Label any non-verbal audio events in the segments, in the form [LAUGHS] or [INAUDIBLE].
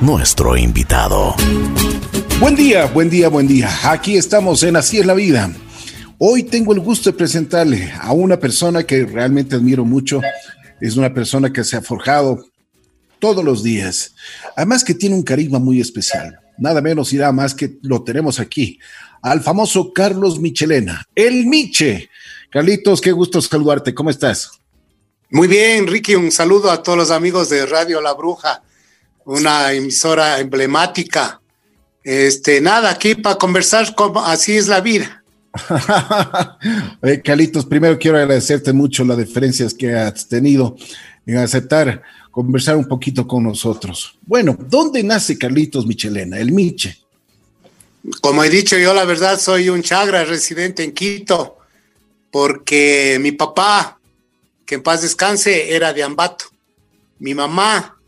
nuestro invitado. Buen día, buen día, buen día. Aquí estamos en Así es la vida. Hoy tengo el gusto de presentarle a una persona que realmente admiro mucho. Es una persona que se ha forjado todos los días. Además que tiene un carisma muy especial. Nada menos irá más que lo tenemos aquí. Al famoso Carlos Michelena, el Miche. Carlitos, qué gusto saludarte. ¿Cómo estás? Muy bien, Ricky. Un saludo a todos los amigos de Radio La Bruja, una emisora emblemática. Este, nada, aquí para conversar, como así es la vida. [LAUGHS] Carlitos, primero quiero agradecerte mucho las diferencias que has tenido en aceptar conversar un poquito con nosotros. Bueno, ¿dónde nace Carlitos Michelena, el Miche? Como he dicho, yo la verdad soy un chagra residente en Quito, porque mi papá, que en paz descanse, era de Ambato. Mi mamá,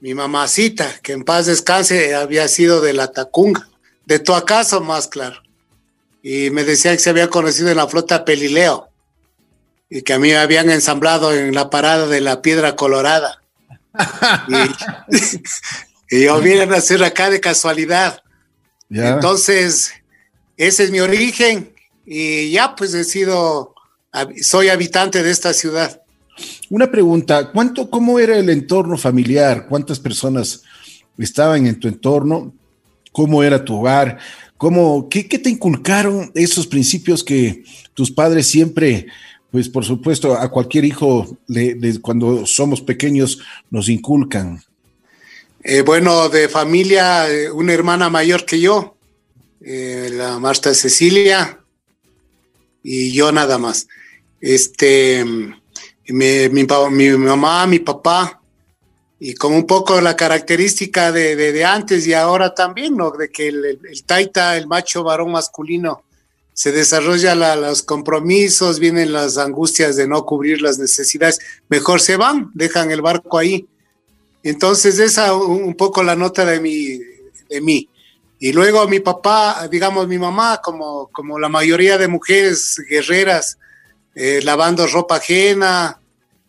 mi mamacita, que en paz descanse, había sido de la Tacunga, de tu acaso más claro. Y me decía que se había conocido en la flota Pelileo y que a mí me habían ensamblado en la parada de la Piedra Colorada [LAUGHS] [LAUGHS] y, yo vine a nacer acá de casualidad. Entonces, ese es mi origen y ya pues he sido, soy habitante de esta ciudad. Una pregunta, ¿cuánto, cómo era el entorno familiar? ¿Cuántas personas estaban en tu entorno? ¿Cómo era tu hogar? ¿Cómo, qué, qué te inculcaron esos principios que tus padres siempre pues por supuesto a cualquier hijo cuando somos pequeños nos inculcan. Eh, bueno, de familia, eh, una hermana mayor que yo, eh, la Marta Cecilia, y yo nada más. Este, mi, mi, mamá, mi papá, y como un poco la característica de, de, antes y ahora también, ¿no? De que el, el, taita, el macho varón masculino, se desarrollan los compromisos, vienen las angustias de no cubrir las necesidades, mejor se van, dejan el barco ahí. Entonces esa un poco la nota de mi, de mí. Y luego mi papá, digamos mi mamá, como, como la mayoría de mujeres guerreras, eh, lavando ropa ajena,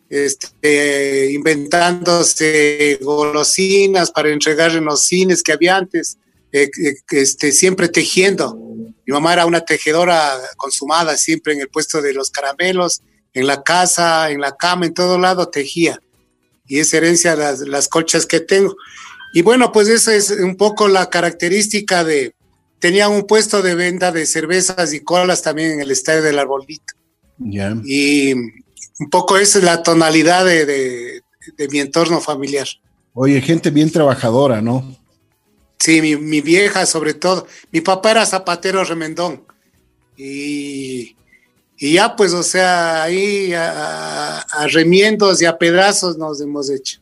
este, inventándose golosinas para entregar en los cines que había antes, eh, eh, este, siempre tejiendo. Mi mamá era una tejedora consumada, siempre en el puesto de los caramelos, en la casa, en la cama, en todo lado tejía. Y es herencia las, colchas que tengo. Y bueno, pues esa es un poco la característica de, tenía un puesto de venta de cervezas y colas también en el estadio del Arbolito. Y un poco esa es la tonalidad de, de, de, mi entorno familiar. Oye, gente bien trabajadora, ¿no? Sí, mi, vieja sobre todo. Mi papá era zapatero remendón. Y, ya pues, o sea, ahí a, remiendos y a pedazos nos hemos hecho.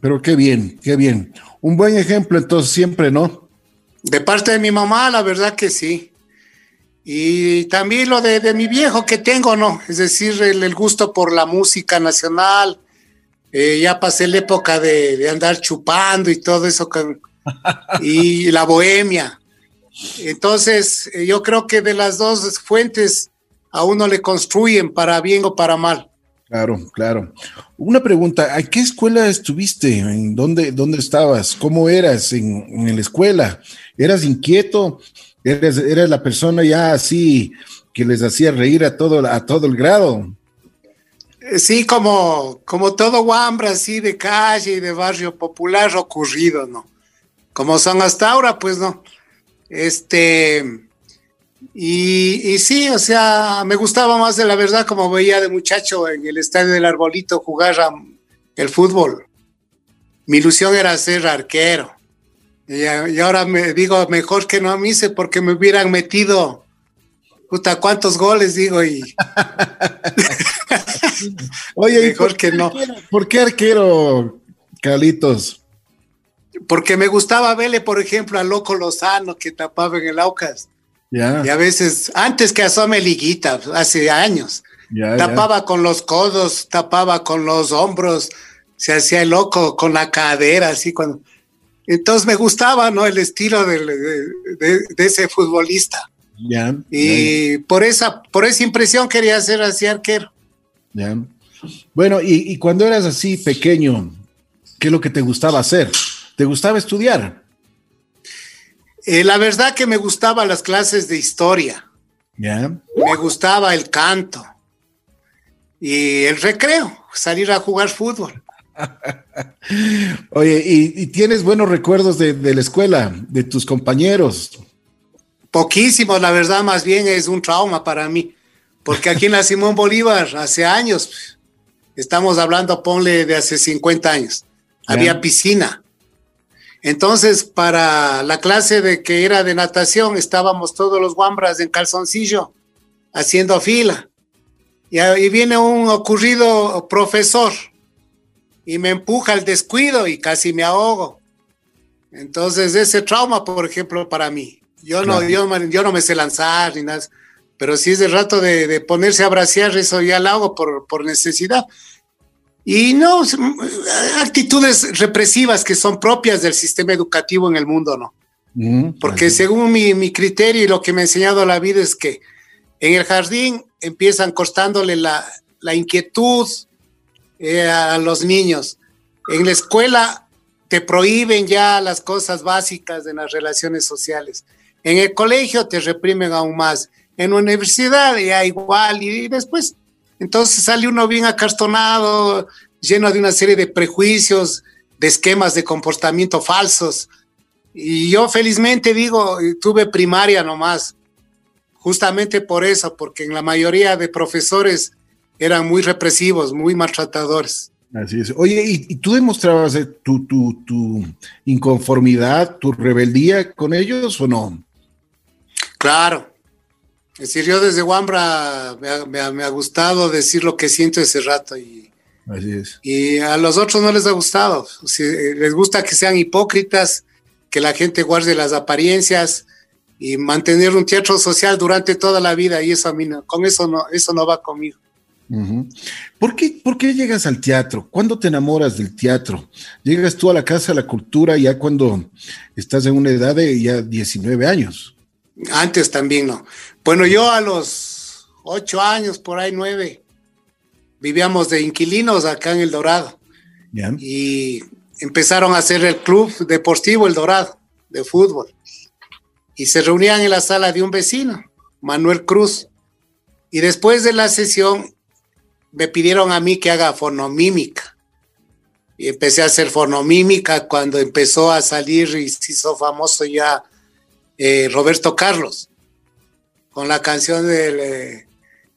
Pero qué bien, qué bien. Un buen ejemplo entonces siempre, ¿no? De parte de mi mamá, la verdad que sí. Y también lo de, mi viejo que tengo, ¿no? Es decir, el, gusto por la música nacional. Eh, ya pasé la época de, de andar chupando y todo eso con, [LAUGHS] y la bohemia. Entonces, eh, yo creo que de las dos fuentes a uno le construyen para bien o para mal. Claro, claro. Una pregunta, ¿a qué escuela estuviste? ¿En dónde, dónde estabas? ¿Cómo eras en, la escuela? ¿Eras inquieto? ¿Eres, ¿Eres la persona ya así que les hacía reír a todo, a todo el grado? Eh, sí, como, como todo guambra, así de calle y de barrio popular ocurrido, ¿no? como son hasta ahora, pues no. Este, y, y, sí, o sea, me gustaba más de la verdad como veía de muchacho en el estadio del Arbolito jugar el fútbol. Mi ilusión era ser arquero. Y, ahora me digo, mejor que no me hice porque me hubieran metido, puta, cuántos goles, digo, y... [LAUGHS] Oye, mejor que no. ¿Por qué arquero, Carlitos? porque me gustaba verle, por ejemplo, a Loco Lozano que tapaba en el Aucas. Y a veces, antes que asome liguita, hace años, tapaba con los codos, tapaba con los hombros, se hacía el loco con la cadera, así cuando. Entonces me gustaba, ¿no? El estilo de, ese futbolista. y por esa, por esa impresión quería ser así arquero. Bueno, y, y cuando eras así pequeño, ¿Qué es lo que te gustaba hacer? ¿Te gustaba estudiar? Eh, la verdad que me gustaban las clases de historia. ¿Ya? Me gustaba el canto y el recreo, salir a jugar fútbol. [LAUGHS] Oye, ¿y, tienes buenos recuerdos de, la escuela, de tus compañeros? Poquísimos, la verdad, más bien es un trauma para mí, porque aquí en la Simón Bolívar, hace años, estamos hablando, ponle de hace 50 años, había piscina. Entonces, para la clase de que era de natación, estábamos todos los guambras en calzoncillo, haciendo fila. Y ahí viene un ocurrido profesor y me empuja al descuido y casi me ahogo. Entonces, ese trauma, por ejemplo, para mí. Yo, no, yo, no me sé lanzar ni nada, pero si es de rato de, ponerse a bracear, eso ya lo hago por, por necesidad. Y no, actitudes represivas que son propias del sistema educativo en el mundo, ¿no? Porque según mi, criterio y lo que me ha enseñado la vida es que en el jardín empiezan costándole la, inquietud eh, a los niños. En la escuela te prohíben ya las cosas básicas de las relaciones sociales. En el colegio te reprimen aún más. En la universidad ya igual. Y después entonces sale uno bien acartonado, lleno de una serie de prejuicios, de esquemas de comportamiento falsos. Y yo felizmente digo, tuve primaria nomás, justamente por eso, porque en la mayoría de profesores eran muy represivos, muy maltratadores. Así es. Oye, ¿y, tú demostrabas eh, tu, tu, tu, inconformidad, tu rebeldía con ellos o no? Claro, es decir, yo desde Wambra me ha, gustado decir lo que siento ese rato y, y a los otros no les ha gustado. les gusta que sean hipócritas, que la gente guarde las apariencias y mantener un teatro social durante toda la vida y eso a mí no, con eso no, eso no va conmigo. ¿Por, qué, ¿Por qué llegas al teatro? ¿Cuándo te enamoras del teatro? ¿Llegas tú a la Casa de la Cultura ya cuando estás en una edad de ya 19 años? Antes también no. Bueno, yo a los ocho años, por ahí nueve, vivíamos de inquilinos acá en El Dorado. Y empezaron a hacer el club deportivo El Dorado, de fútbol. Y se reunían en la sala de un vecino, Manuel Cruz. Y después de la sesión me pidieron a mí que haga fonomímica. Y empecé a hacer fonomímica cuando empezó a salir y se hizo famoso ya eh, Roberto Carlos, con la canción del eh,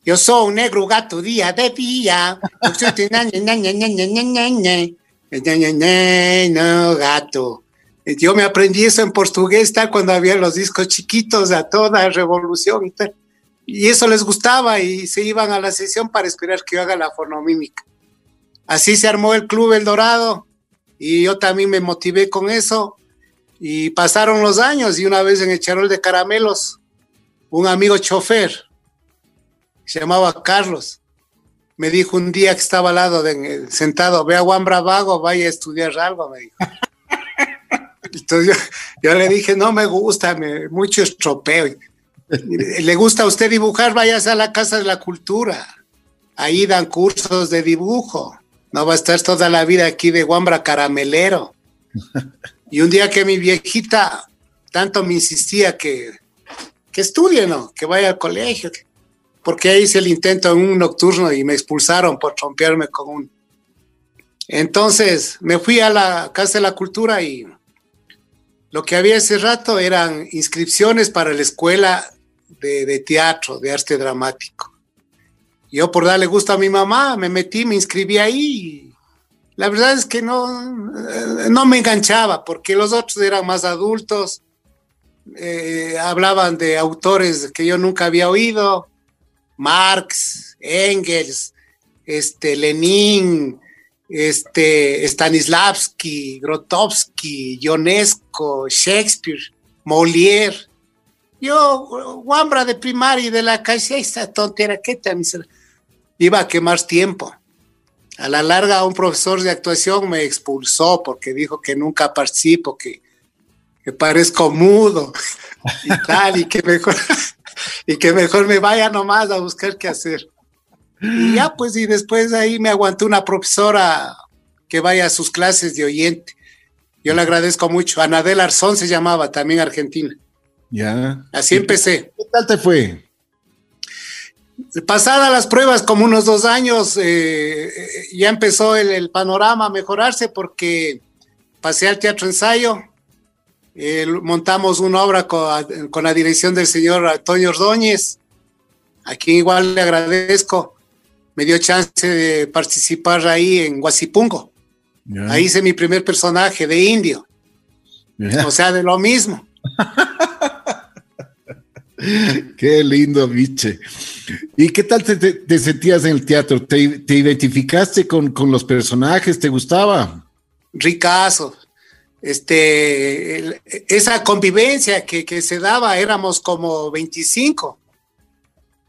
Yo soy un negro gato día de día. No, gato. Yo me aprendí eso en portugués cuando había los discos chiquitos a toda revolución y tal. Y eso les gustaba y se iban a la sesión para esperar que yo haga la fonomímica. Así se armó el Club El Dorado y yo también me motivé con eso y pasaron los años y una vez en el charol de caramelos, un amigo chofer, se llamaba Carlos, me dijo un día que estaba al lado, sentado, ve a Juan Bravago, vaya a estudiar algo, me dijo. [LAUGHS] Entonces yo, le dije, no me gusta, me, mucho estropeo. [LAUGHS] ¿Le gusta a usted dibujar? Váyase a la Casa de la Cultura. Ahí dan cursos de dibujo. No va a estar toda la vida aquí de guambra caramelero. Y un día que mi viejita tanto me insistía que, que estudie, ¿no? Que vaya al colegio, porque hice el intento en un nocturno y me expulsaron por trompearme con un... Entonces me fui a la Casa de la Cultura y lo que había ese rato eran inscripciones para la escuela de, de teatro, de arte dramático. Yo por darle gusto a mi mamá me metí, me inscribí ahí la verdad es que no, no me enganchaba porque los otros eran más adultos, eh, hablaban de autores que yo nunca había oído, Marx, Engels, este, Lenin, este, Stanislavski, Grotowski, Ionesco, Shakespeare, Molière. Yo, guambra de primaria y de la calle, esta tontera, ¿qué tal? Iba a quemar tiempo. A la larga, un profesor de actuación me expulsó porque dijo que nunca participo, que, que parezco mudo [LAUGHS] y tal, y que mejor, [LAUGHS] y que mejor me vaya nomás a buscar qué hacer. Y ya, pues, y después de ahí me aguantó una profesora que vaya a sus clases de oyente. Yo le agradezco mucho. Anadel Arzón se llamaba, también argentina. Ya. Así empecé. ¿Qué tal te fue? Pasadas las pruebas, como unos dos años, eh, eh, ya empezó el, panorama a mejorarse porque pasé al teatro ensayo, montamos una obra con, con, la dirección del señor Antonio Ordóñez, a quien igual le agradezco. Me dio chance de participar ahí en Guasipungo. Ahí hice mi primer personaje de indio. O sea, de lo mismo. [LAUGHS] Qué lindo, biche. ¿Y qué tal te, sentías en el teatro? ¿Te, identificaste con, los personajes? ¿Te gustaba? Ricazo. Este, esa convivencia que, se daba, éramos como 25,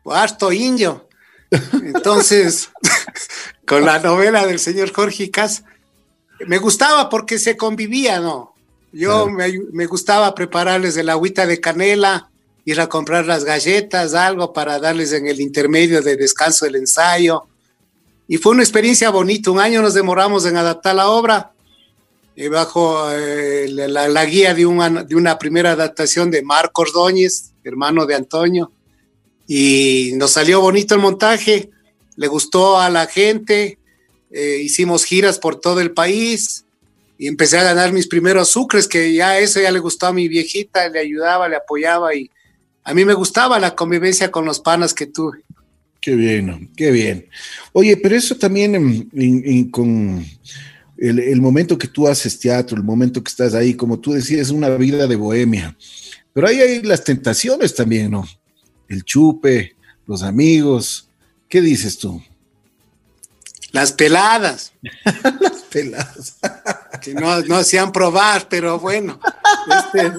harto indio. Entonces, [LAUGHS] con la novela del señor Jorge Cas, me gustaba porque se convivía, ¿no? Yo me, me, gustaba prepararles el agüita de canela, ir a comprar las galletas, algo para darles en el intermedio de descanso del ensayo. Y fue una experiencia bonita. Un año nos demoramos en adaptar la obra, eh, bajo eh, la, guía de una, de una primera adaptación de Marco Ordóñez, hermano de Antonio. Y nos salió bonito el montaje, le gustó a la gente, eh, hicimos giras por todo el país y empecé a ganar mis primeros sucres, que ya eso ya le gustó a mi viejita, le ayudaba, le apoyaba y a mí me gustaba la convivencia con los panas que tuve. Qué bien, qué bien. Oye, pero eso también con el, momento que tú haces teatro, el momento que estás ahí, como tú decías, es una vida de bohemia. Pero ahí hay las tentaciones también, ¿no? El chupe, los amigos. ¿Qué dices tú? Las peladas. [LAUGHS] Las peladas. [LAUGHS] que no, no hacían probar, pero bueno. Este,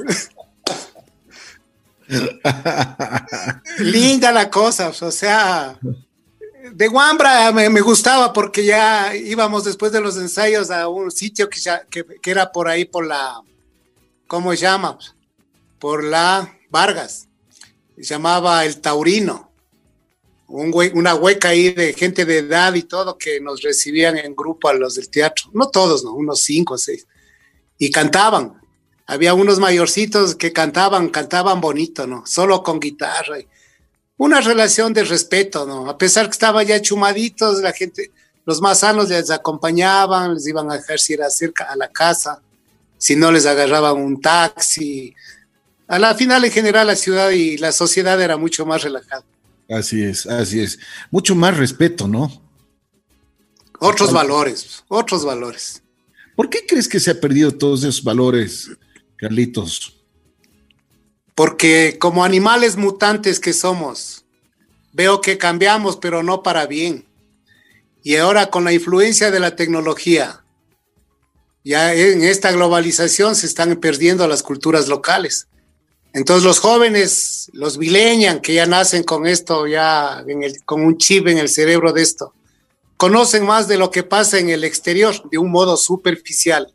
[LAUGHS] linda la cosa, o sea, de Guambra me, gustaba porque ya íbamos después de los ensayos a un sitio que, que, que, era por ahí, por la, ¿cómo se llama? Por la Vargas, llamaba El Taurino una hueca ahí de gente de edad y todo que nos recibían en grupo a los del teatro. No todos, ¿no? Unos cinco o seis. Y cantaban. Había unos mayorcitos que cantaban, cantaban bonito, ¿no? Solo con guitarra. Una relación de respeto, ¿no? A pesar que estaban ya chumaditos, la gente, los más sanos les acompañaban, les iban a dejar si cerca a la casa, si no les agarraban un taxi. A la final, en general, la ciudad y la sociedad era mucho más relajada. Así es, así es. Mucho más respeto, ¿no? Otros valores, otros valores. ¿Por qué crees que se ha perdido todos esos valores, Carlitos? Porque como animales mutantes que somos, veo que cambiamos, pero no para bien. Y ahora con la influencia de la tecnología, ya en esta globalización se están perdiendo las culturas locales. Entonces los jóvenes, los millennials que ya nacen con esto, ya con un chip en el cerebro de esto, conocen más de lo que pasa en el exterior de un modo superficial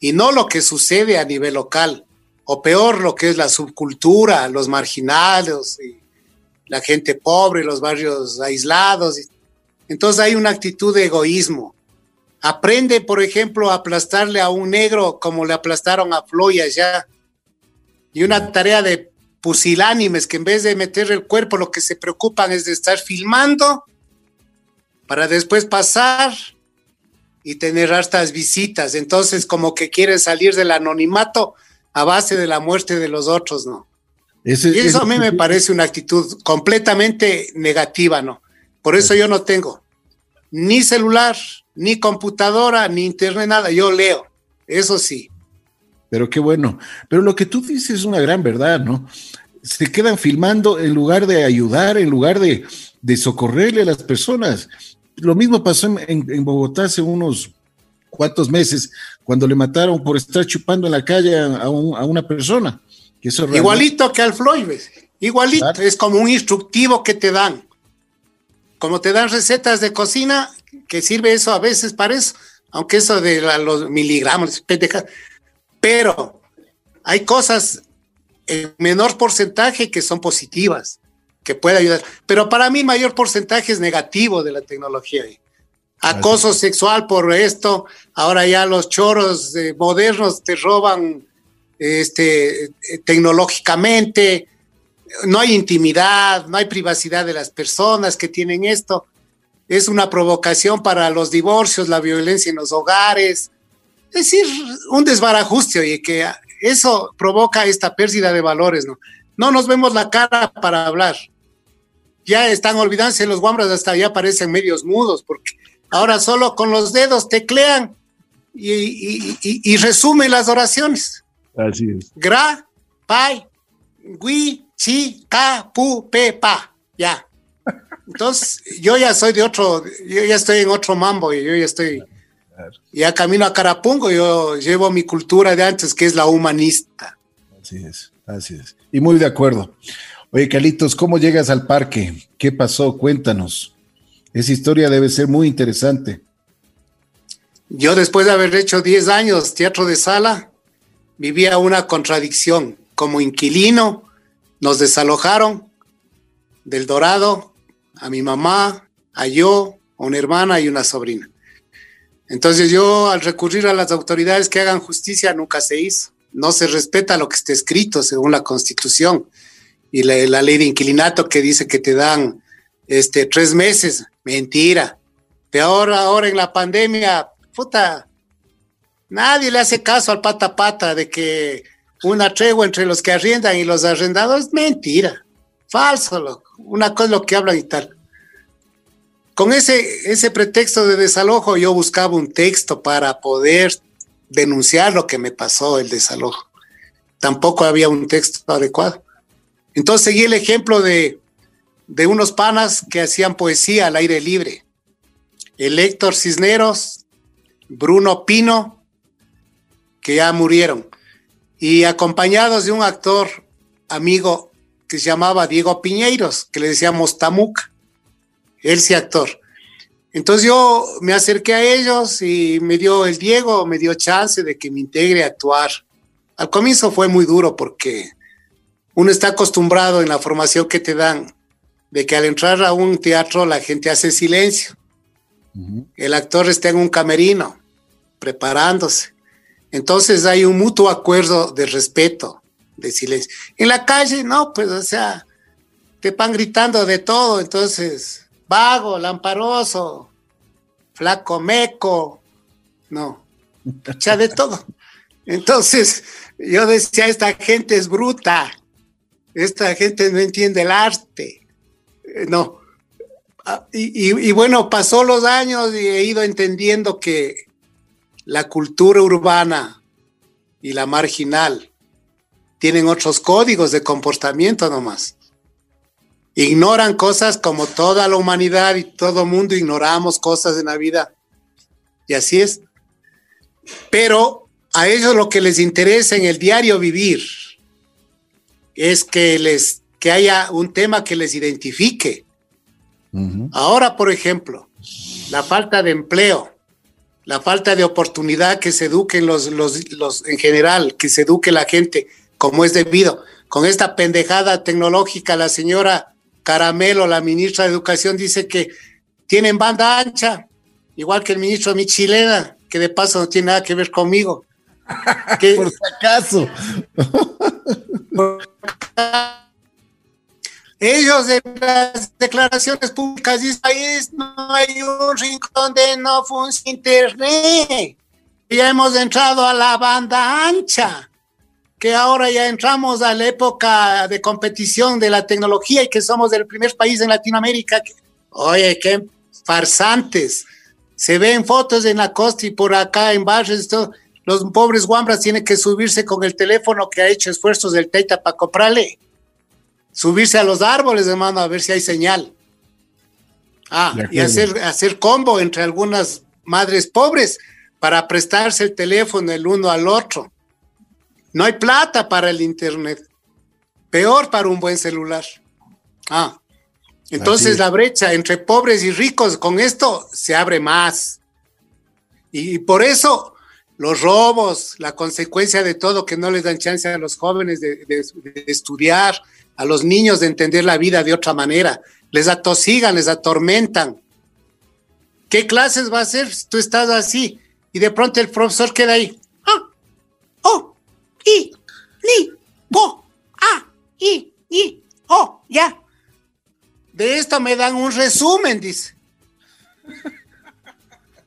y no lo que sucede a nivel local, o peor lo que es la subcultura, los marginados, y la gente pobre, los barrios aislados. Entonces hay una actitud de egoísmo. Aprende, por ejemplo, a aplastarle a un negro como le aplastaron a Floyd allá y una tarea de pusilánimes que en vez de meter el cuerpo lo que se preocupan es de estar filmando para después pasar y tener hartas visitas. Entonces como que quieren salir del anonimato a base de la muerte de los otros, ¿no? y eso a mí me parece una actitud completamente negativa, ¿no? Por eso yo no tengo ni celular, ni computadora, ni internet, nada. Yo leo, eso sí. Pero qué bueno. Pero lo que tú dices es una gran verdad, ¿no? Se quedan filmando en lugar de ayudar, en lugar de, socorrerle a las personas. Lo mismo pasó en, Bogotá hace unos cuantos meses, cuando le mataron por estar chupando en la calle a, una persona. Igualito que al Floyd, igualito. Es como un instructivo que te dan. Como te dan recetas de cocina, que sirve eso a veces para eso, aunque eso de los miligramos, pendejas, pero hay cosas en menor porcentaje que son positivas, que puede ayudar. Pero para mí mayor porcentaje es negativo de la tecnología. Acoso sexual por esto. Ahora ya los choros modernos te roban este, tecnológicamente. No hay intimidad, no hay privacidad de las personas que tienen esto. Es una provocación para los divorcios, la violencia en los hogares. Es decir, un desbarajuste, y que eso provoca esta pérdida de valores, ¿no? No nos vemos la cara para hablar. Ya están olvidándose los guambras, hasta ya parecen medios mudos, porque ahora solo con los dedos teclean y, resumen las oraciones. Así es. Gra, pai, gui, chi, ka, pu, pe, pa. Ya. Entonces, yo ya soy de otro, yo ya estoy en otro mambo y yo ya estoy, ya camino a Carapungo, yo llevo mi cultura de antes, que es la humanista. Así es, así es. Y muy de acuerdo. Oye, Calitos, ¿cómo llegas al parque? ¿Qué pasó? Cuéntanos. Esa historia debe ser muy interesante. Yo después de haber hecho 10 años teatro de sala, vivía una contradicción. Como inquilino, nos desalojaron del Dorado, a mi mamá, a yo, a una hermana y una sobrina. Entonces yo al recurrir a las autoridades que hagan justicia nunca se hizo no se respeta lo que está escrito según la Constitución y la, ley de inquilinato que dice que te dan este, tres meses. Mentira. Peor ahora en la pandemia, puta, nadie le hace caso al pata pata de que una tregua entre los que arriendan y los arrendados mentira. Falso, loco. Una cosa es lo que hablan y tal. Con ese, ese pretexto de desalojo, yo buscaba un texto para poder denunciar lo que me pasó, el desalojo. Tampoco había un texto adecuado. Entonces seguí el ejemplo de, de unos panas que hacían poesía al aire libre. El Héctor Cisneros, Bruno Pino, que ya murieron, y acompañados de un actor amigo que se llamaba Diego Piñeiros, que le decíamos Tamuca, él sí actor. Entonces yo me acerqué a ellos y me dio el Diego, me dio chance de que me integre a actuar. Al comienzo fue muy duro porque uno está acostumbrado en la formación que te dan de que al entrar a un teatro la gente hace silencio. El actor está en un camerino preparándose. Entonces hay un mutuo acuerdo de respeto, de silencio. En la calle, no, pues, o sea, te van gritando de todo. Entonces, vago, lamparoso, flaco meco, no, ya de todo. Entonces, yo decía, esta gente es bruta, esta gente no entiende el arte, eh, no. Ah, y, bueno, pasó los años y he ido entendiendo que la cultura urbana y la marginal tienen otros códigos de comportamiento nomás ignoran cosas como toda la humanidad y todo mundo ignoramos cosas en la vida. Y así es. Pero a ellos lo que les interesa en el diario vivir es que les que haya un tema que les identifique. Ahora, por ejemplo, la falta de empleo, la falta de oportunidad que se eduquen los, los, los en general, que se eduque la gente como es debido. Con esta pendejada tecnológica, la señora Caramelo, la ministra de Educación, dice que tienen banda ancha, igual que el ministro Michilena, que de paso no tiene nada que ver conmigo. [LAUGHS] Por si acaso. [LAUGHS] Ellos en las declaraciones públicas dicen, país no hay un rincón donde no funcione internet. Ya hemos entrado a la banda ancha que ahora ya entramos a la época de competición de la tecnología y que somos el primer país en Latinoamérica. oye, qué farsantes. Se ven fotos en la costa y por acá en barrios. los pobres guambras tienen que subirse con el teléfono que ha hecho esfuerzos del Teita para comprarle. Subirse a los árboles, hermano, a ver si hay señal. Ah, y hacer, hacer combo entre algunas madres pobres para prestarse el teléfono el uno al otro. No hay plata para el Internet. Peor para un buen celular. Ah, entonces la brecha entre pobres y ricos con esto se abre más. Y, por eso los robos, la consecuencia de todo, que no les dan chance a los jóvenes de, estudiar, a los niños de entender la vida de otra manera, les atosigan, les atormentan. ¿Qué clases va a hacer si tú estás así? Y de pronto el profesor queda ahí. Ah, oh, i, ni, bo, ah, i, i, oh, ya. De esto me dan un resumen, dice.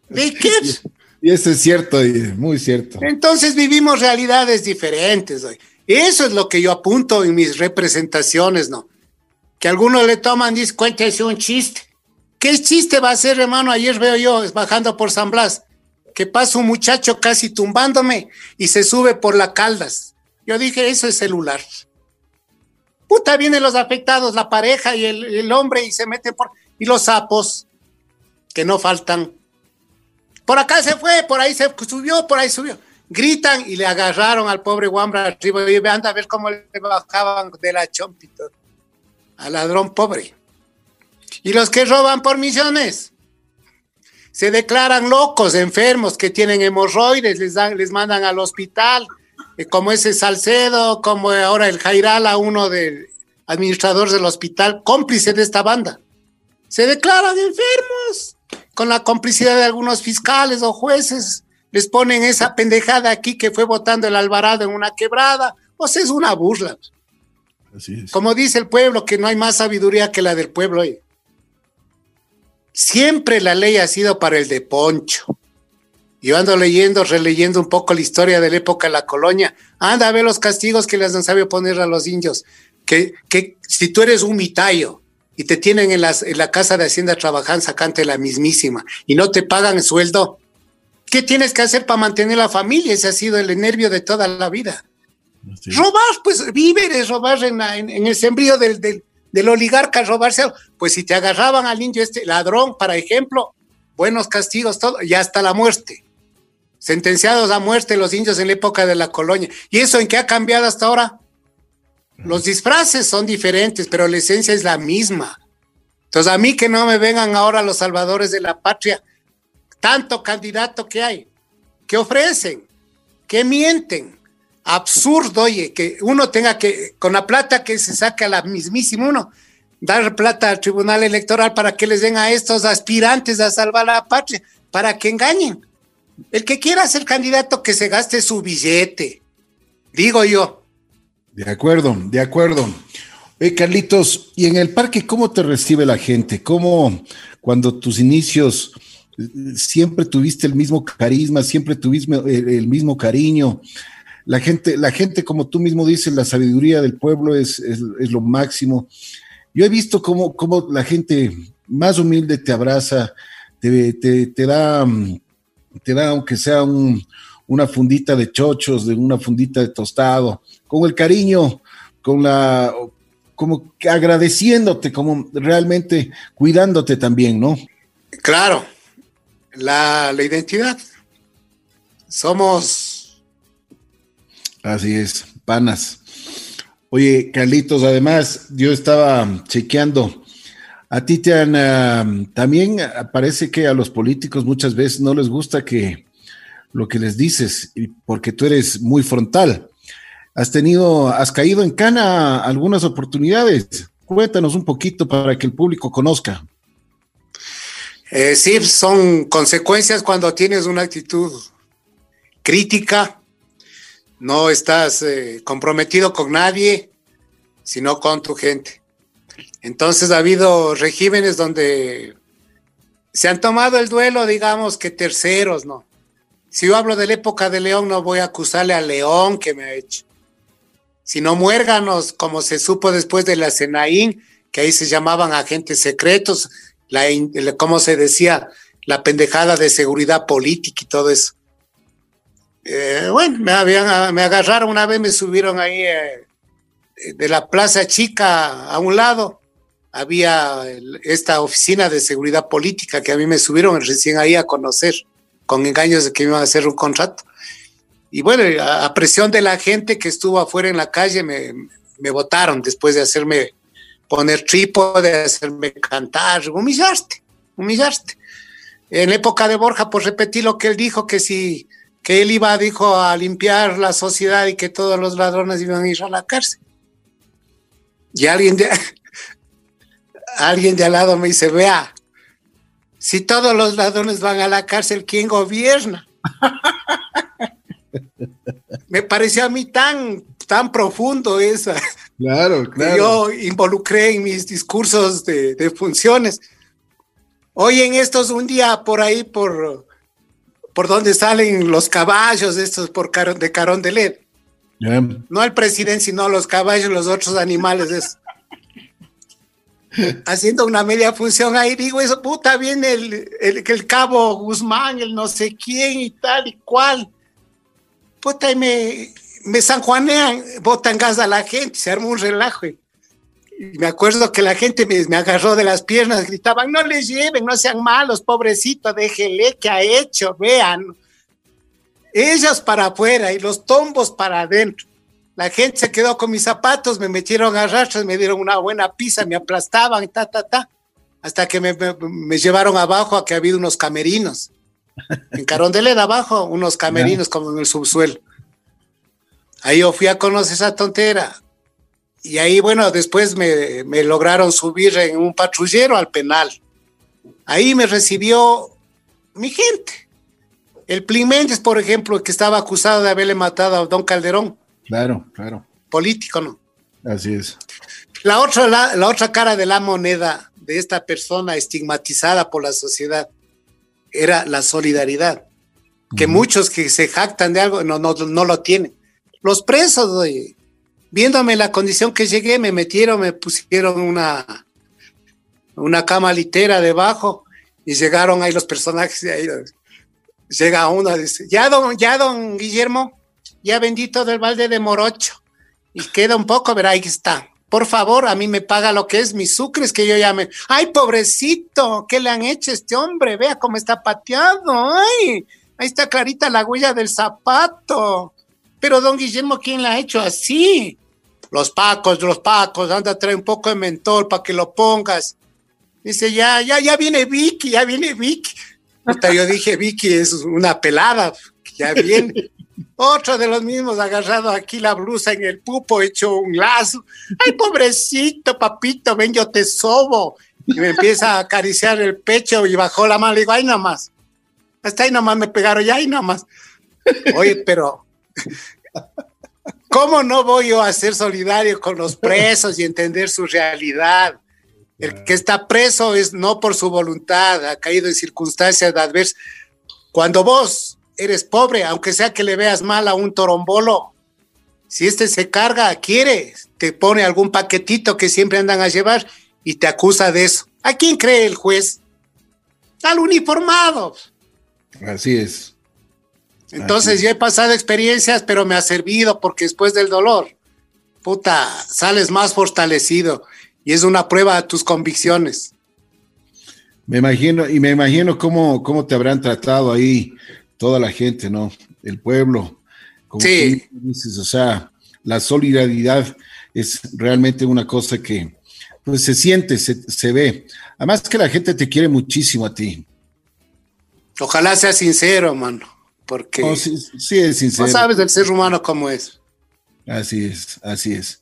¿De qué? Y eso es cierto, muy cierto. Entonces vivimos realidades diferentes. Hoy. Eso es lo que yo apunto en mis representaciones, ¿no? Que algunos le toman y dicen, cuéntese un chiste. ¿Qué chiste va a ser, hermano? Ayer veo yo bajando por San Blas, que pasa un muchacho casi tumbándome y se sube por la caldas. Yo dije, eso es celular. Puta, vienen los afectados, la pareja y el, hombre y se meten por... Y los sapos, que no faltan. Por acá se fue, por ahí se subió, por ahí subió gritan y le agarraron al pobre Wambra arriba y anda a ver cómo le bajaban de la chompito al ladrón pobre. Y los que roban por misiones se declaran locos, enfermos, que tienen hemorroides, les, dan, les mandan al hospital, eh, como ese Salcedo, como ahora el Jairala, uno del administrador del hospital, cómplice de esta banda. Se declaran enfermos con la complicidad de algunos fiscales o jueces les ponen esa pendejada aquí que fue votando el Alvarado en una quebrada. O sea, es una burla. Así es. Como dice el pueblo, que no hay más sabiduría que la del pueblo. Siempre la ley ha sido para el de Poncho. Yo ando leyendo, releyendo un poco la historia de la época de la colonia. Anda a ver los castigos que les han sabido poner a los indios. Que, que si tú eres un mitayo y te tienen en, en la casa de Hacienda trabajando sacante la mismísima y no te pagan el sueldo, ¿Qué tienes que hacer para mantener la familia? Ese ha sido el nervio de toda la vida. Robar, pues víveres, robar en, el sembrío del, del, oligarca, robarse Pues si te agarraban al indio este ladrón, por ejemplo, buenos castigos, todo, y hasta la muerte. Sentenciados a muerte los indios en la época de la colonia. ¿Y eso en qué ha cambiado hasta ahora? Los disfraces son diferentes, pero la esencia es la misma. Entonces, a mí que no me vengan ahora los salvadores de la patria tanto candidato que hay, que ofrecen, que mienten. Absurdo, oye, que uno tenga que, con la plata que se saca la mismísima uno, dar plata al tribunal electoral para que les den a estos aspirantes a salvar la patria, para que engañen. El que quiera ser candidato, que se gaste su billete, digo yo. De acuerdo, de acuerdo. Oye, Carlitos, ¿y en el parque cómo te recibe la gente? ¿Cómo cuando tus inicios siempre tuviste el mismo carisma, siempre tuviste el, mismo cariño. La gente, la gente, como tú mismo dices, la sabiduría del pueblo es, lo máximo. Yo he visto cómo, cómo, la gente más humilde te abraza, te, te, da, te da, aunque sea una fundita de chochos, de una fundita de tostado, con el cariño, con la, como agradeciéndote, como realmente cuidándote también, ¿no? Claro, la, identidad. Somos. Así es, panas. Oye, Carlitos, además, yo estaba chequeando. A ti te también parece que a los políticos muchas veces no les gusta que lo que les dices, porque tú eres muy frontal. Has tenido, has caído en cana algunas oportunidades. Cuéntanos un poquito para que el público conozca. Eh, sí, son consecuencias cuando tienes una actitud crítica, no estás eh, comprometido con nadie, sino con tu gente. Entonces ha habido regímenes donde se han tomado el duelo, digamos, que terceros, ¿no? Si yo hablo de la época de León, no voy a acusarle a León que me ha hecho, sino muérganos, como se supo después de la Senaín, que ahí se llamaban agentes secretos, la, ¿cómo se decía? La pendejada de seguridad política y todo eso. Eh, bueno, me, habían, me agarraron una vez, me subieron ahí eh, de la Plaza Chica a un lado. Había esta oficina de seguridad política que a mí me subieron recién ahí a conocer, con engaños de que me iban a hacer un contrato. Y bueno, a, presión de la gente que estuvo afuera en la calle, me, me votaron después de hacerme poner trípode, hacerme cantar, humillaste, humillaste. En época de Borja, pues repetí lo que él dijo, que si que él iba, dijo, a limpiar la sociedad y que todos los ladrones iban a ir a la cárcel. Y alguien de, [LAUGHS] alguien de al lado me dice, vea, si todos los ladrones van a la cárcel, ¿quién gobierna? [LAUGHS] Me pareció a mí tan, tan profundo esa. Claro, [LAUGHS] claro. Yo involucré en mis discursos de, funciones. Hoy en estos, un día por ahí, por, por donde salen los caballos, estos por de Carón de Led. No el presidente, sino los caballos, los otros animales. [LAUGHS] Haciendo una media función ahí, digo, eso puta, viene el, el, el cabo Guzmán, el no sé quién y tal y cual. Puta, y me, me sanjuanean, botan gas a la gente, se armó un relajo. Y me acuerdo que la gente me, me, agarró de las piernas, gritaban, no les lleven, no sean malos, pobrecito, déjele que ha hecho, vean. Ellos para afuera y los tombos para adentro. La gente se quedó con mis zapatos, me metieron a rastros, me dieron una buena pizza, me aplastaban, ta, ta, ta, hasta que me, me, llevaron abajo a que había unos camerinos. En Carondelet abajo, unos camerinos como en el subsuelo. Ahí yo fui a conocer esa tontera. Y ahí, bueno, después me, me lograron subir en un patrullero al penal. Ahí me recibió mi gente el Plin por ejemplo, que estaba acusado de haberle matado a Don Calderón. Claro, claro. Político, ¿no? Así es. La otra, la, otra cara de la moneda de esta persona estigmatizada por la sociedad era la solidaridad. Que muchos que se jactan de algo no, no, no lo tienen. Los presos, viéndome la condición que llegué, me metieron, me pusieron una, una cama litera debajo y llegaron ahí los personajes de ahí llega uno y dice, ya don, ya don Guillermo, ya bendito del balde de Morocho. Y queda un poco, ver, ahí está. Por favor, a mí me paga lo que es mis sucres que yo llame. Ay, pobrecito, ¿qué le han hecho este hombre? Vea cómo está pateado. Ay, ahí está clarita la huella del zapato. Pero don Guillermo, ¿quién la ha hecho así? Los pacos, los pacos, anda, trae un poco de mentol para que lo pongas. Dice, ya, ya, ya viene Vicky, ya viene Vicky yo dije, Vicky es una pelada, ya viene. Otro de los mismos agarrado aquí la blusa en el pupo, hecho un lazo. Ay, pobrecito, papito, ven, yo te sobo. Y me empieza a acariciar el pecho y bajó la mano. Le digo, ay, nomás. Hasta ahí nomás me pegaron, ya ahí nomás. Oye, pero, ¿cómo no voy yo a ser solidario con los [LAUGHS] presos y entender su realidad? El que está preso es no por su voluntad, ha caído en circunstancias adversas. Cuando vos eres pobre, aunque sea que le veas mal a un torombolo, si este se carga, quiere, te pone algún paquetito que siempre andan a llevar y te acusa de eso. ¿A quién cree el juez? Al uniformado. Así es. Entonces yo he pasado experiencias, pero me ha servido porque después del dolor, puta, sales más fortalecido y es una prueba de tus convicciones. Me imagino, y me imagino cómo, cómo te habrán tratado ahí toda la gente, ¿no? El pueblo. Como sí. Dices, o sea, la solidaridad es realmente una cosa que pues se siente, se, ve. Además que la gente te quiere muchísimo a ti. Ojalá sea sincero, mano, porque sí, sí, es sincero. No sabes del ser humano cómo es. Así es, así es.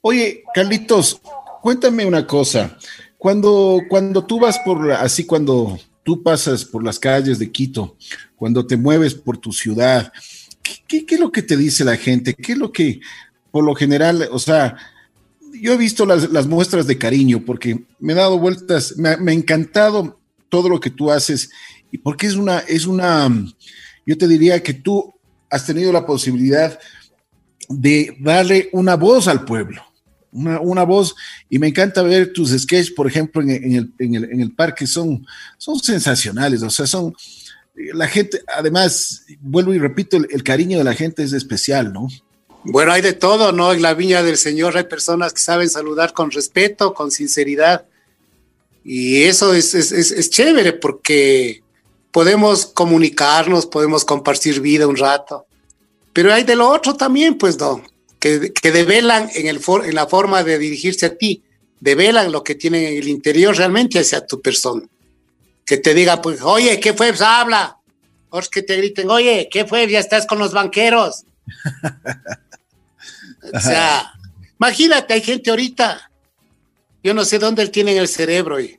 Oye, Carlitos, cuéntame una cosa. Cuando, cuando tú vas por, así cuando tú pasas por las calles de Quito, cuando te mueves por tu ciudad, ¿qué, es lo que te dice la gente? ¿Qué es lo que, por lo general, o sea, yo he visto las, muestras de cariño porque me he dado vueltas, me, me, ha encantado todo lo que tú haces y porque es una, es una, yo te diría que tú has tenido la posibilidad de darle una voz al pueblo una, voz y me encanta ver tus sketches, por ejemplo, en, el, en, el, parque, son, son sensacionales, o sea, son, la gente, además, vuelvo y repito, el, cariño de la gente es especial, ¿no? Bueno, hay de todo, ¿no? En la viña del Señor hay personas que saben saludar con respeto, con sinceridad. Y eso es, es, es chévere porque podemos comunicarnos, podemos compartir vida un rato. Pero hay de lo otro también, pues, no que, develan en, el en la forma de dirigirse a ti, develan lo que tienen en el interior realmente hacia tu persona. Que te digan, pues, oye, ¿qué fue? Pues, habla. O que te griten, oye, ¿qué fue? Ya estás con los banqueros. [LAUGHS] o sea, imagínate, hay gente ahorita, yo no sé dónde él tiene el cerebro. Y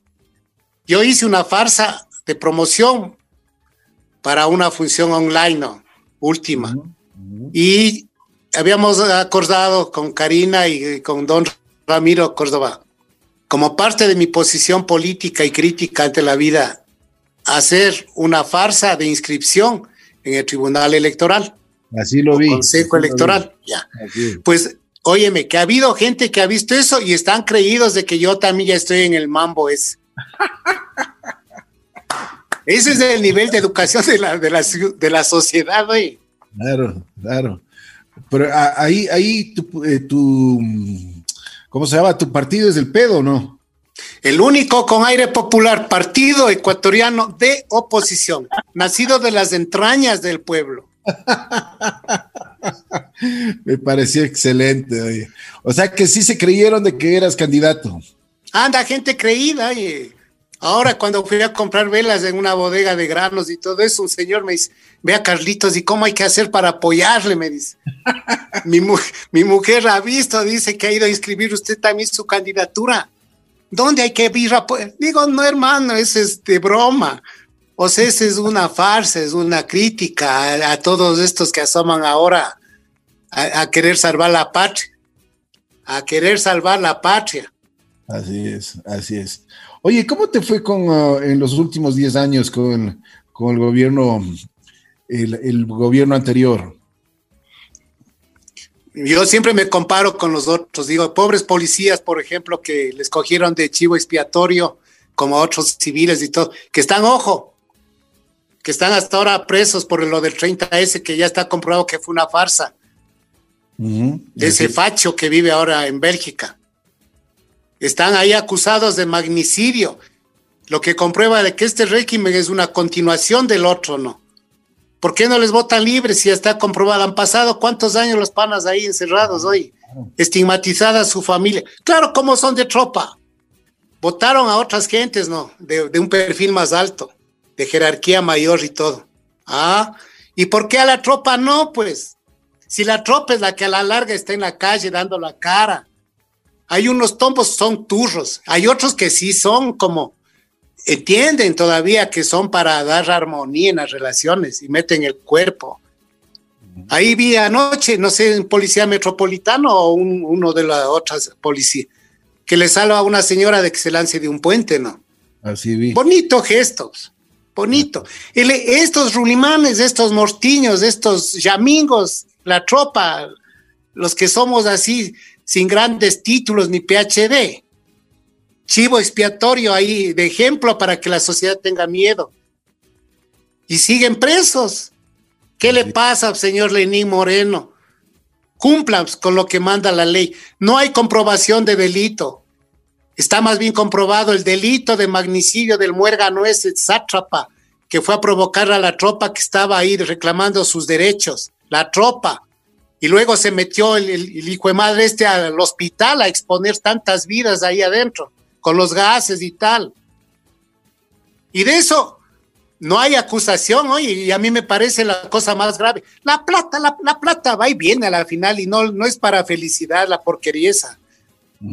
yo hice una farsa de promoción para una función online. Última. Y habíamos acordado con Karina y con don Ramiro Córdoba, como parte de mi posición política y crítica ante la vida, hacer una farsa de inscripción en el Tribunal Electoral. Así lo vi. Consejo Electoral, ya. Pues, óyeme, que ha habido gente que ha visto eso y están creídos de que yo también ya estoy en el mambo ese. Ese es el nivel de educación de la, de la, de la sociedad, güey. Claro, claro. Pero ah, ahí, ahí eh, tu, ¿cómo se llama? Tu partido es el pedo, ¿no? El único con aire popular, partido ecuatoriano de oposición, nacido de las entrañas del pueblo. [LAUGHS] Me pareció excelente, oye. O sea que sí se creyeron de que eras candidato. Anda, gente creída, oye. Ahora cuando fui a comprar velas en una bodega de granos y todo eso, un señor me dice, ve a Carlitos, ¿y cómo hay que hacer para apoyarle? Me dice. [LAUGHS] mi, mi mujer ha visto, dice que ha ido a inscribir usted también su candidatura. ¿Dónde hay que ir a Digo, no, hermano, es este broma. O sea, esa es una farsa, es una crítica a, todos estos que asoman ahora a, querer salvar la patria. A querer salvar la patria. Así es, así es. Oye, ¿cómo te fue con uh, en los últimos 10 años con, con el gobierno, el, gobierno anterior? Yo siempre me comparo con los otros. Digo, pobres policías, por ejemplo, que les cogieron de chivo expiatorio, como otros civiles y todo, que están, ojo, que están hasta ahora presos por lo del 30S, que ya está comprobado que fue una farsa. de ese facho que vive ahora en Bélgica. Están ahí acusados de magnicidio, lo que comprueba de que este régimen es una continuación del otro, ¿no? ¿Por qué no les votan libres si está comprobado? Han pasado cuántos años los panas ahí encerrados hoy, estigmatizada su familia. Claro, como son de tropa. Votaron a otras gentes, ¿no? De, de un perfil más alto, de jerarquía mayor y todo. Ah, ¿y por qué a la tropa no? Pues, si la tropa es la que a la larga está en la calle dando la cara, hay unos tombos son turros, hay otros que sí son como, entienden todavía que son para dar armonía en las relaciones y meten el cuerpo. Ahí vi anoche, no sé, un policía metropolitano o uno de las otras policías, que le salva a una señora de que se lance de un puente, ¿no? Así vi. Bonito gestos, bonito. estos rulimanes, estos mortiños, estos yamingos, la tropa, los que somos así, sin grandes títulos ni PhD. Chivo expiatorio ahí de ejemplo para que la sociedad tenga miedo. Y siguen presos. ¿Qué le pasa, señor Lenín Moreno? Cumplan con lo que manda la ley. No hay comprobación de delito. Está más bien comprobado el delito de magnicidio del muérgano ese sátrapa que fue a provocar a la tropa que estaba ahí reclamando sus derechos. La tropa y luego se metió el, hijo de madre este al hospital a exponer tantas vidas ahí adentro, con los gases y tal. Y de eso no hay acusación, oye, y a mí me parece la cosa más grave. La plata, la, plata va y viene a la final y no, no es para felicidad la porquería esa.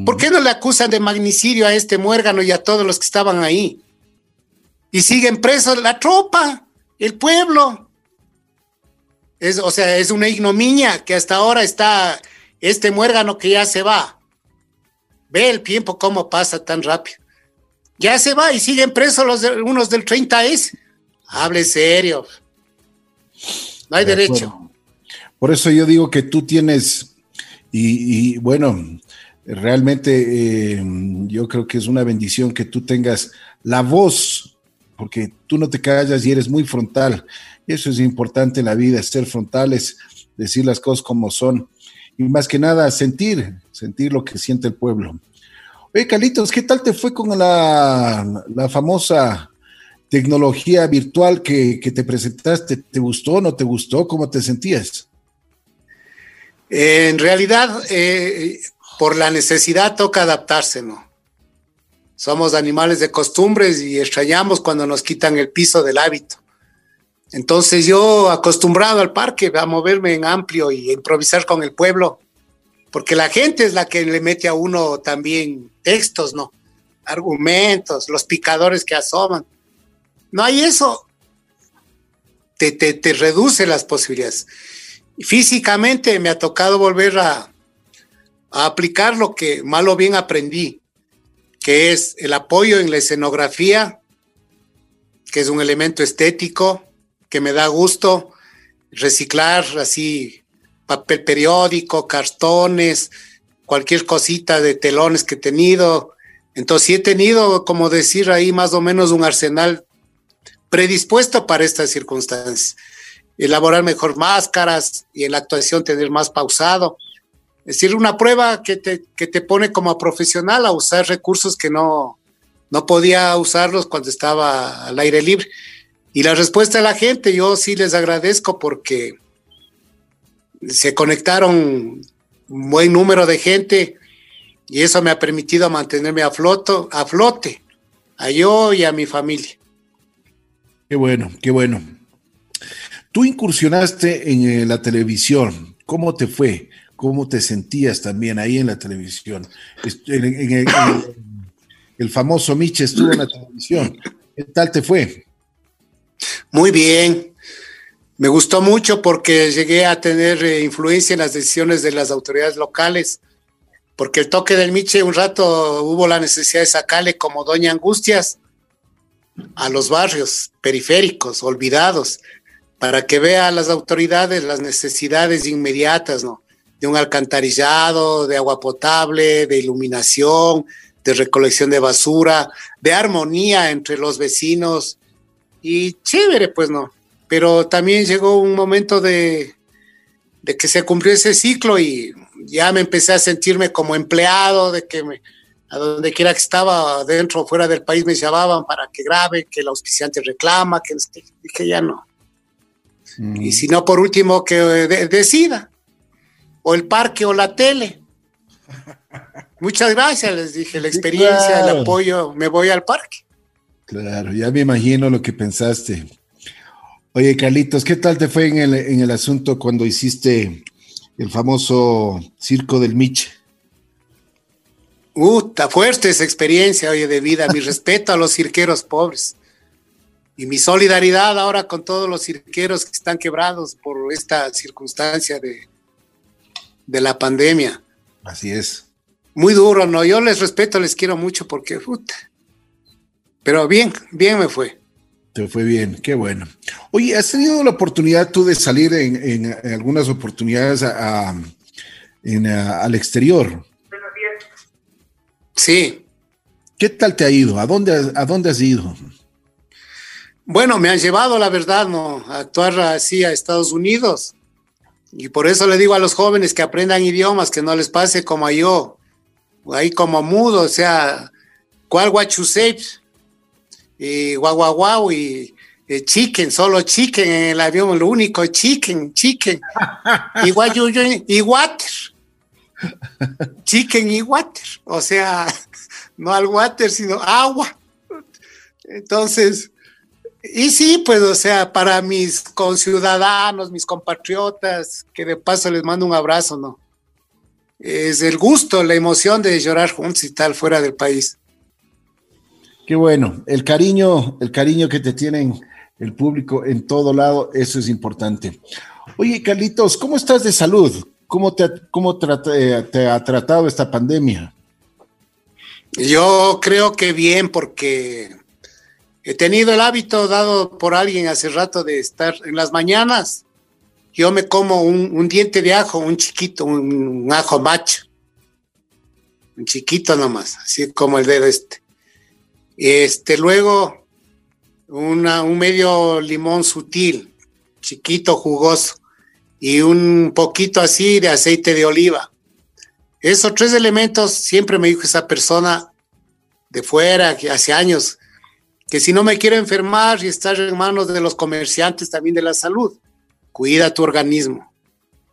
¿Por qué no le acusan de magnicidio a este muérgano y a todos los que estaban ahí? Y siguen presos la tropa, el pueblo. Es, o sea, es una ignominia que hasta ahora está este muérgano que ya se va. Ve el tiempo cómo pasa tan rápido. Ya se va y siguen presos los unos del 30S. Hable serio. No hay derecho. Por eso yo digo que tú tienes, y, bueno, realmente eh, yo creo que es una bendición que tú tengas la voz, porque tú no te callas y eres muy frontal. Eso es importante en la vida, ser frontales, decir las cosas como son y más que nada sentir, sentir lo que siente el pueblo. Oye, Carlitos, ¿qué tal te fue con la, la famosa tecnología virtual que, te presentaste? ¿Te gustó, no te gustó? ¿Cómo te sentías? en realidad, eh, por la necesidad toca adaptarse, ¿no? Somos animales de costumbres y extrañamos cuando nos quitan el piso del hábito. Entonces yo acostumbrado al parque a moverme en amplio y a improvisar con el pueblo, porque la gente es la que le mete a uno también textos, ¿no? Argumentos, los picadores que asoman. no hay eso, te, te, reduce las posibilidades. Físicamente me ha tocado volver a, a aplicar lo que mal o bien aprendí, que es el apoyo en la escenografía, que es un elemento estético, que me da gusto reciclar así papel periódico, cartones, cualquier cosita de telones que he tenido. Entonces sí he tenido, como decir ahí, más o menos un arsenal predispuesto para estas circunstancias. Elaborar mejor máscaras y en la actuación tener más pausado. Es decir, una prueba que te, que te pone como profesional a usar recursos que no, no podía usarlos cuando estaba al aire libre. Y la respuesta de la gente, yo sí les agradezco porque se conectaron un buen número de gente y eso me ha permitido mantenerme a, floto, a flote, a yo y a mi familia. Qué bueno, qué bueno. Tú incursionaste en eh, la televisión. ¿Cómo te fue? ¿Cómo te sentías también ahí en la televisión? el famoso Miche estuvo en la televisión. ¿Qué tal te fue? Muy bien. Me gustó mucho porque llegué a tener eh, influencia en las decisiones de las autoridades locales, porque el toque del Miche un rato hubo la necesidad de sacarle como Doña Angustias a los barrios periféricos, olvidados, para que vea las autoridades las necesidades inmediatas, ¿no? De un alcantarillado, de agua potable, de iluminación, de recolección de basura, de armonía entre los vecinos, y chévere, pues no. Pero también llegó un momento de, que se cumplió ese ciclo y ya me empecé a sentirme como empleado, de que a donde quiera que estaba, dentro o fuera del país, me llamaban para que grabe, que el auspiciante reclama, que dije ya no. Mm. Y si no, por último, que decida, o el parque o la tele. [LAUGHS] Muchas gracias, les dije, la experiencia, el apoyo, me voy al parque. Claro, ya me imagino lo que pensaste. Oye, Carlitos, ¿qué tal te fue en el, en el asunto cuando hiciste el famoso circo del Miche? Uh, está fuerte esa experiencia, oye, de vida. Mi [LAUGHS] respeto a los cirqueros pobres. Y mi solidaridad ahora con todos los cirqueros que están quebrados por esta circunstancia de, de la pandemia. Así es. Muy duro, ¿no? Yo les respeto, les quiero mucho porque, puta, pero bien, bien me fue. Te fue bien, qué bueno. Oye, ¿has tenido la oportunidad tú de salir en, algunas oportunidades al exterior? Sí. ¿Qué tal te ha ido? ¿A dónde, a dónde has ido? Bueno, me han llevado, la verdad, ¿no? A actuar así a Estados Unidos. Y por eso le digo a los jóvenes que aprendan idiomas, que no les pase como a yo, ahí como mudo, o sea, ¿cuál what you y guau, guau, guau, y chicken, solo chicken en el avión, lo único, chicken, chicken, igual yo, y water, chicken y water, o sea, no al water, sino agua. Entonces, y sí, pues, o sea, para mis conciudadanos, mis compatriotas, que de paso les mando un abrazo, ¿no? Es el gusto, la emoción de llorar juntos y tal fuera del país. Qué bueno, el cariño, el cariño que te tienen el público en todo lado, eso es importante. Oye, Carlitos, ¿cómo estás de salud? ¿Cómo te, cómo te ha tratado esta pandemia? Yo creo que bien, porque he tenido el hábito dado por alguien hace rato de estar en las mañanas. Yo me como un, diente de ajo, un chiquito, un, un ajo macho. Un chiquito nomás, así como el dedo este este, luego, un medio limón sutil, chiquito, jugoso, y un poquito así de aceite de oliva. Esos tres elementos siempre me dijo esa persona de fuera, que hace años, que si no me quiero enfermar y estar en manos de los comerciantes también de la salud, cuida tu organismo.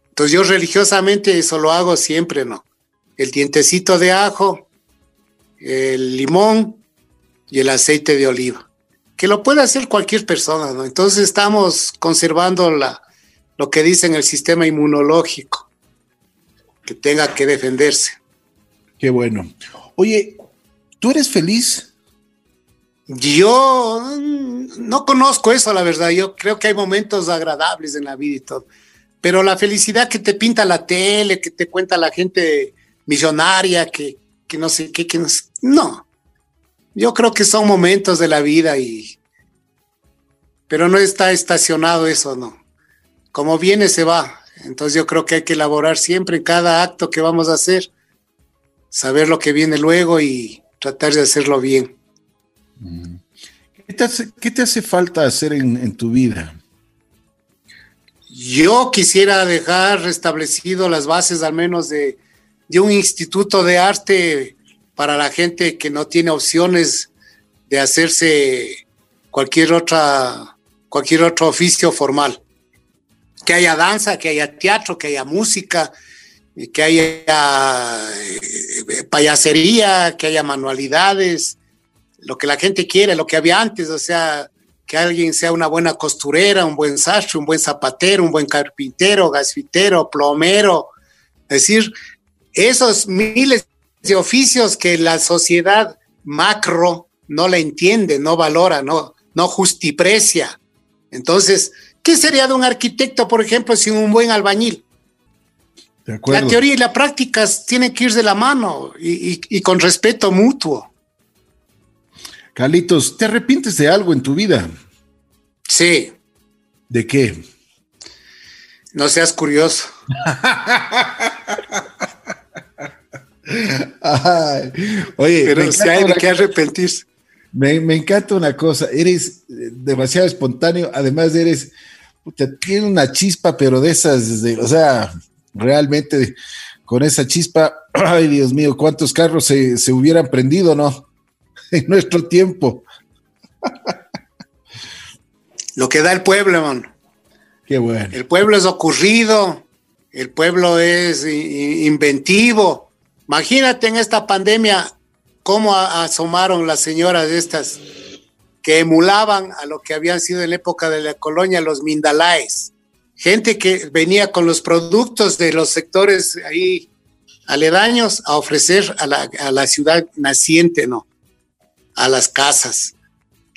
Entonces yo religiosamente eso lo hago siempre, ¿no? El dientecito de ajo, el limón y el aceite de oliva, que lo puede hacer cualquier persona, ¿no? Entonces estamos conservando la, lo que dice en el sistema inmunológico, que tenga que defenderse. Qué bueno. Oye, ¿tú eres feliz? Yo no conozco eso, la verdad. Yo creo que hay momentos agradables en la vida y todo. Pero la felicidad que te pinta la tele, que te cuenta la gente millonaria, que, no sé qué, que no, no. Yo creo que son momentos de la vida y. Pero no está estacionado eso, no. Como viene, se va. Entonces yo creo que hay que elaborar siempre en cada acto que vamos a hacer, saber lo que viene luego y tratar de hacerlo bien. ¿Qué te hace, falta hacer en, tu vida? Yo quisiera dejar restablecido las bases al menos de, un instituto de arte para la gente que no tiene opciones de hacerse cualquier otra cualquier otro oficio formal. Que haya danza, que haya teatro, que haya música, que haya eh, payasería, que haya manualidades, lo que la gente quiere, lo que había antes, o sea, que alguien sea una buena costurera, un buen sastre, un buen zapatero, un buen carpintero, gasfitero, plomero, es decir, esos miles de oficios que la sociedad macro no la entiende, no valora, no, no justiprecia. Entonces, ¿qué sería de un arquitecto, por ejemplo, sin un buen albañil? La teoría y la práctica tienen que ir de la mano y con respeto mutuo. Carlitos, ¿te arrepientes de algo en tu vida? Sí. ¿De qué? No seas curioso. [LAUGHS] oye, pero si hay de qué arrepentirse. Me, encanta una cosa, eres demasiado espontáneo, además eres, tienes una chispa, pero de esas, o sea, realmente con esa chispa, [CLEARS THROAT] ay Dios mío, cuántos carros se, se hubieran prendido, ¿no? [LAUGHS] en nuestro tiempo. Lo que da el pueblo, hermano. Qué bueno. El pueblo es ocurrido, el pueblo es inventivo. Imagínate en esta pandemia cómo asomaron las señoras estas que emulaban a lo que habían sido en la época de la colonia los mindalaes. Gente que venía con los productos de los sectores ahí aledaños a ofrecer a la, ciudad naciente, ¿no? a las casas.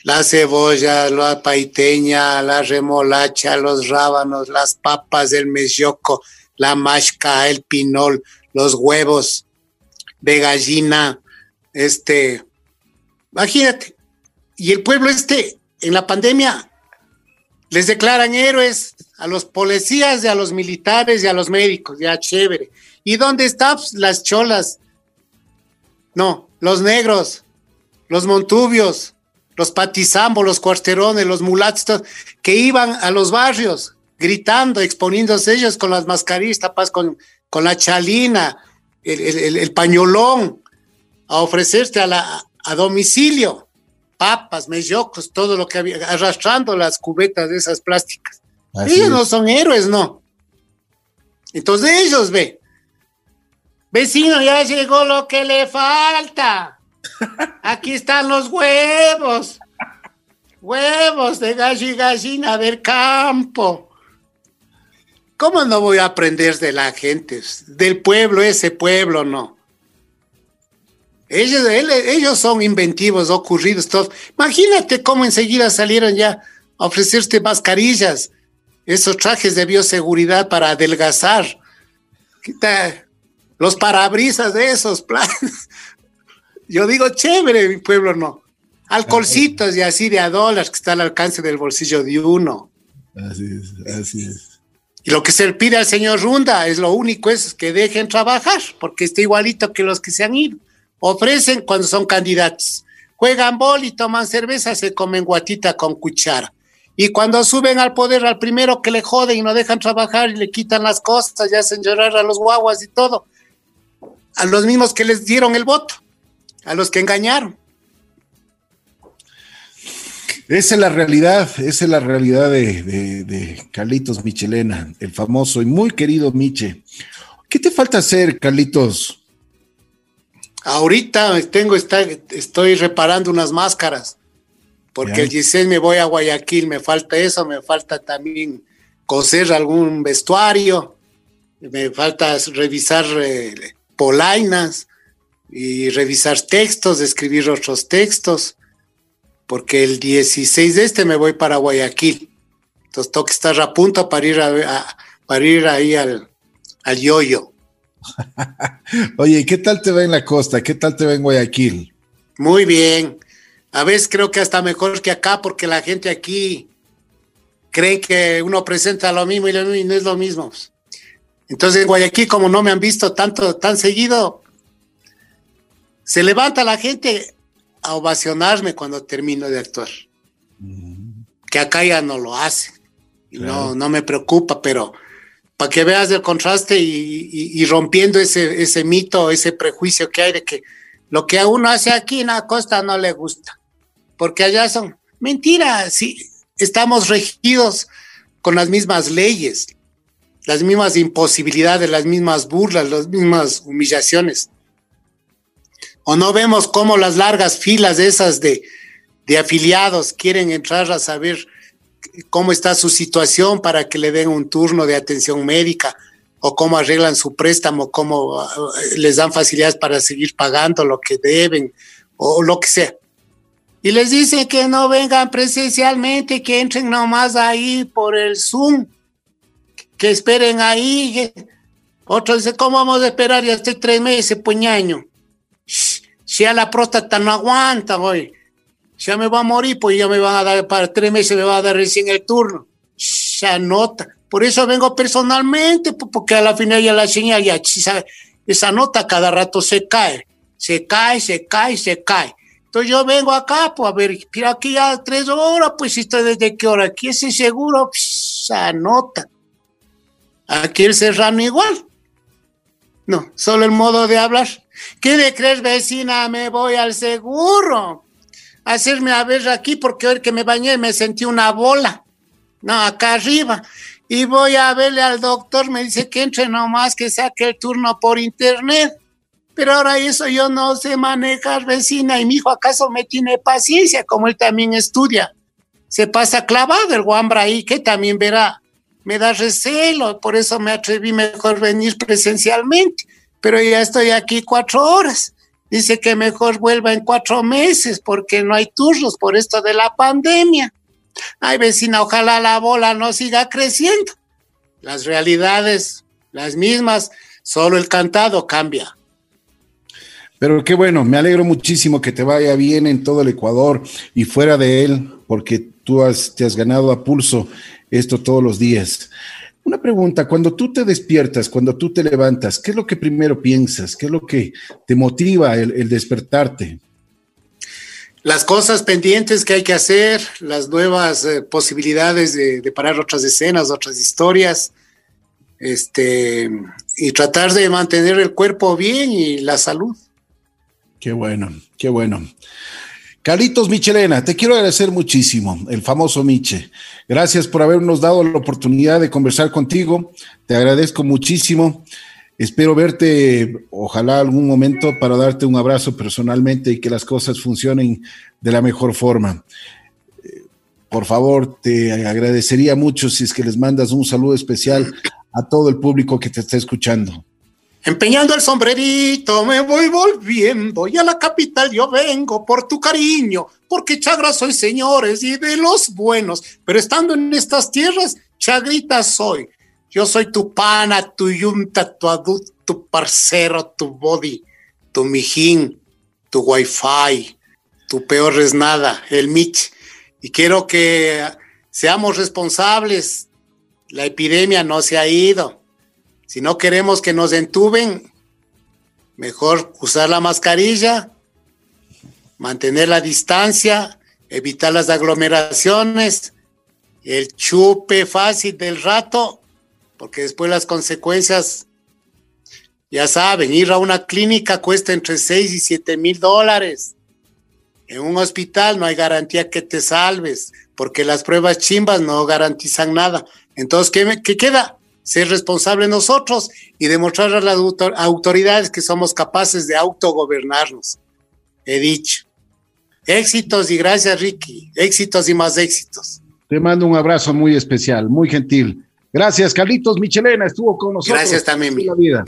La cebolla, la paiteña, la remolacha, los rábanos, las papas, el mesioco, la mashca, el pinol, los huevos de gallina, este, imagínate. Y el pueblo este, en la pandemia, les declaran héroes a los policías y a los militares y a los médicos, ya chévere. ¿Y dónde están las cholas? No, los negros, los montubios, los patizambos, los cuarterones, los mulatos, que iban a los barrios gritando, exponiéndose ellos con las mascarillas con, con la chalina, el, pañolón, a ofrecerse a, la, a domicilio, papas, mellocos, todo lo que había, arrastrando las cubetas de esas plásticas. ellos no son héroes, no. Entonces ellos ve, vecino, ya llegó lo que le falta. Aquí están los huevos. Huevos de gallo y gallina del campo. ¿Cómo no voy a aprender de la gente? Del pueblo, ese pueblo, no. Ellos, ellos son inventivos, ocurridos, todos. Imagínate cómo enseguida salieron ya a ofrecerse mascarillas, esos trajes de bioseguridad para adelgazar. Los parabrisas de esos planes. [LAUGHS] Yo digo, chévere, mi pueblo no. Alcoholcitos y así de a dólares que está al alcance del bolsillo de uno. Así es, así es. Y lo que se le pide al señor Runda es lo único es que dejen trabajar, porque está igualito que los que se han ido. Ofrecen cuando son candidatos. Juegan bol y toman cerveza, se comen guatita con cuchara. Y cuando suben al poder, al primero que le joden y no dejan trabajar y le quitan las cosas y hacen llorar a los guaguas y todo, a los mismos que les dieron el voto a los que engañaron. Esa es la realidad, esa es la realidad de, de, Carlitos Michelena, el famoso y muy querido Miche. ¿Qué te falta hacer, Carlitos? Ahorita tengo, estoy reparando unas máscaras, porque el 16 me voy a Guayaquil, me falta eso, me falta también coser algún vestuario, me falta revisar eh, polainas, y revisar textos, escribir otros textos, porque el 16 de este me voy para Guayaquil. Entonces tengo que estar a punto para ir, a, para ir ahí al, al yoyo. [LAUGHS] Oye, ¿qué tal te va en la costa? ¿Qué tal te va en Guayaquil? Muy bien. A veces creo que hasta mejor que acá, porque la gente aquí cree que uno presenta lo mismo y, no es lo mismo. Entonces en Guayaquil, como no me han visto tanto, tan seguido, se levanta la gente a ovacionarme cuando termino de actuar. Que acá ya no lo hace. No, no me preocupa, pero para que veas el contraste y, rompiendo ese, ese mito, ese prejuicio que hay de que lo que uno hace aquí en la costa no le gusta, porque allá son mentiras, sí, estamos regidos con las mismas leyes, las mismas imposibilidades, las mismas burlas, las mismas humillaciones. O no vemos cómo las largas filas esas de, de afiliados quieren entrar a saber cómo está su situación para que le den un turno de atención médica o cómo arreglan su préstamo, cómo eh, les dan facilidades para seguir pagando lo que deben o lo que sea. Y les dicen que no vengan presencialmente, que entren nomás ahí por el Zoom, que esperen ahí. Otros dicen, ¿cómo vamos a esperar ya hasta tres meses, puñaño? Si a la próstata no aguanta, hoy ya me va a morir, pues ya me van a dar, para tres meses me va a dar recién el turno. Ya nota. Por eso vengo personalmente, porque a la final ya la señal ya, esa nota cada rato se cae, se cae, se cae, se cae. Entonces yo vengo acá, pues a ver, mira aquí ya tres horas, pues estoy desde qué hora, aquí ese seguro, esa nota. Aquí el serrano igual. No, solo el modo de hablar. ¿Qué le crees, vecina? Me voy al seguro hacerme a ver aquí porque hoy que me bañé me sentí una bola. No, acá arriba. Y voy a verle al doctor, me dice que entre nomás, que saque el turno por internet. Pero ahora eso yo no sé manejar, vecina, y mi hijo acaso me tiene paciencia, como él también estudia. Se pasa clavado el guambra ahí, que también verá. Me da recelo, por eso me atreví mejor venir presencialmente. Pero ya estoy aquí cuatro horas dice que mejor vuelva en cuatro meses porque no hay turnos por esto de la pandemia. Ay, vecina, ojalá la bola no siga creciendo. Las realidades, las mismas, solo el cantado cambia. Pero qué bueno, me alegro muchísimo que te vaya bien en todo el Ecuador y fuera de él, porque tú has, te has ganado a pulso esto todos los días. Una pregunta, cuando tú te despiertas, cuando tú te levantas, ¿qué es lo que primero piensas? ¿Qué es lo que te motiva el, despertarte? Las cosas pendientes que hay que hacer, las nuevas eh, posibilidades de, parar otras escenas, otras historias, este, y tratar de mantener el cuerpo bien y la salud. Qué bueno, qué bueno. Carlitos Michelena, te quiero agradecer muchísimo, el famoso Miche. Gracias por habernos dado la oportunidad de conversar contigo. Te agradezco muchísimo. Espero verte, ojalá algún momento, para darte un abrazo personalmente y que las cosas funcionen de la mejor forma. Por favor, te agradecería mucho si es que les mandas un saludo especial a todo el público que te está escuchando. Empeñando el sombrerito me voy volviendo y a la capital yo vengo por tu cariño, porque chagra soy señores y de los buenos, pero estando en estas tierras, chagrita soy. Yo soy tu pana, tu yunta, tu adulto, tu parcero, tu body, tu mijín, tu wifi, tu peor es nada, el Mitch. Y quiero que seamos responsables. La epidemia no se ha ido si no queremos que nos entuben, mejor usar la mascarilla, mantener la distancia, evitar las aglomeraciones, el chupe fácil del rato, porque después las consecuencias, ya saben, ir a una clínica cuesta entre 6 y 7 mil dólares. En un hospital no hay garantía que te salves, porque las pruebas chimbas no garantizan nada. Entonces, ¿qué, qué queda? Ser responsable nosotros y demostrar a las autoridades que somos capaces de autogobernarnos. He dicho. Éxitos y gracias, Ricky. Éxitos y más éxitos. Te mando un abrazo muy especial, muy gentil. Gracias, Carlitos Michelena, estuvo con nosotros. Gracias también, mi vida.